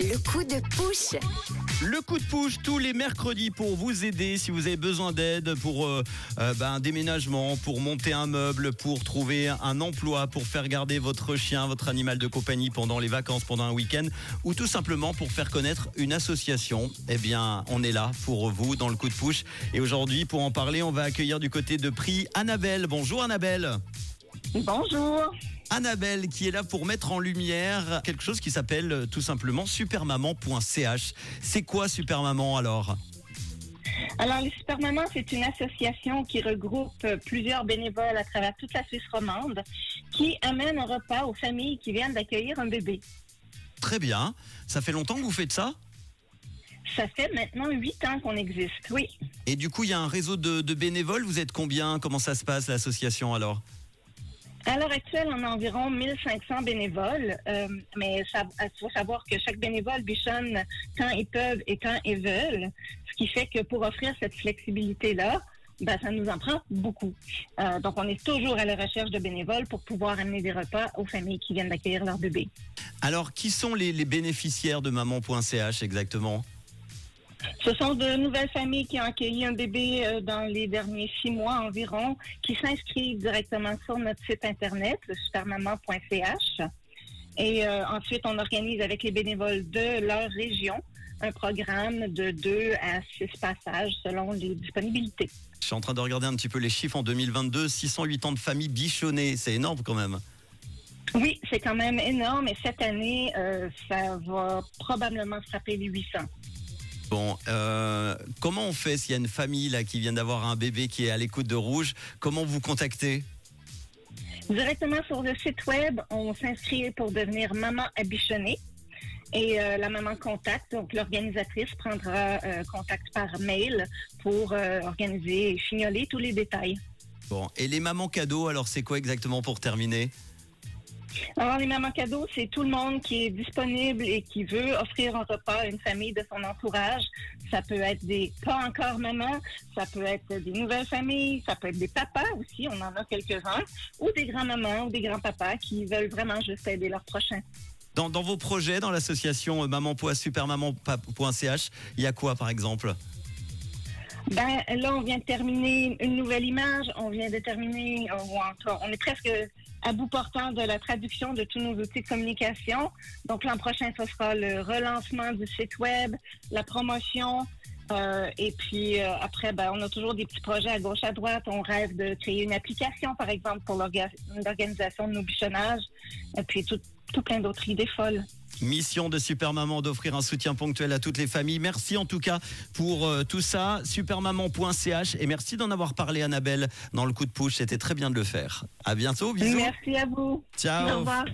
Le coup de pouce. Le coup de push tous les mercredis pour vous aider si vous avez besoin d'aide pour euh, euh, ben, un déménagement, pour monter un meuble, pour trouver un emploi, pour faire garder votre chien, votre animal de compagnie pendant les vacances, pendant un week-end, ou tout simplement pour faire connaître une association. Eh bien, on est là pour vous dans le coup de push. Et aujourd'hui, pour en parler, on va accueillir du côté de Prix Annabelle. Bonjour Annabelle. Bonjour. Annabelle qui est là pour mettre en lumière quelque chose qui s'appelle euh, tout simplement supermaman.ch. C'est quoi Supermaman alors? Alors, les Super Mamans, c'est une association qui regroupe euh, plusieurs bénévoles à travers toute la Suisse romande qui amène un repas aux familles qui viennent d'accueillir un bébé. Très bien. Ça fait longtemps que vous faites ça? Ça fait maintenant huit ans qu'on existe, oui. Et du coup, il y a un réseau de, de bénévoles. Vous êtes combien? Comment ça se passe l'association alors? À l'heure actuelle, on a environ 1500 bénévoles, euh, mais il faut savoir que chaque bénévole bichonne quand ils peuvent et quand ils veulent, ce qui fait que pour offrir cette flexibilité-là, ben, ça nous en prend beaucoup. Euh, donc, on est toujours à la recherche de bénévoles pour pouvoir amener des repas aux familles qui viennent d'accueillir leur bébé. Alors, qui sont les, les bénéficiaires de maman.ch exactement? Ce sont de nouvelles familles qui ont accueilli un bébé euh, dans les derniers six mois environ, qui s'inscrivent directement sur notre site internet, le supermaman.ch. Et euh, ensuite, on organise avec les bénévoles de leur région un programme de deux à six passages selon les disponibilités. Je suis en train de regarder un petit peu les chiffres en 2022. 608 ans de famille bichonnées. C'est énorme quand même. Oui, c'est quand même énorme. Et cette année, euh, ça va probablement frapper les 800. Bon, euh, comment on fait s'il y a une famille là qui vient d'avoir un bébé qui est à l'écoute de Rouge Comment vous contactez? Directement sur le site web, on s'inscrit pour devenir maman abichonnée. Et euh, la maman contact, donc l'organisatrice prendra euh, contact par mail pour organiser et chignoler tous les détails. Bon, et les mamans cadeaux, alors c'est quoi exactement pour terminer? Alors, les mamans cadeaux, c'est tout le monde qui est disponible et qui veut offrir un repas à une famille de son entourage. Ça peut être des pas encore mamans, ça peut être des nouvelles familles, ça peut être des papas aussi, on en a quelques-uns, ou des grands-mamans ou des grands-papas qui veulent vraiment juste aider leurs prochains. dans, dans vos projets, dans l'association euh, maman.supermaman.ch, il y a quoi par exemple? Ben là, on vient de terminer une nouvelle image. On vient de terminer, cas, on est presque à bout portant de la traduction de tous nos outils de communication. Donc l'an prochain, ce sera le relancement du site web, la promotion. euh, et puis euh, après, ben, on a toujours des petits projets à gauche, à droite. On rêve de créer une application, par exemple, pour l'orga- l'organisation de nos bichonnages. Et puis tout, tout plein d'autres idées folles. Mission de Supermaman d'offrir un soutien ponctuel à toutes les familles. Merci en tout cas pour euh, tout ça. Supermaman.ch et merci d'en avoir parlé Annabelle dans le coup de push. C'était très bien de le faire. À bientôt, bisous. Merci à vous. Ciao. Au revoir.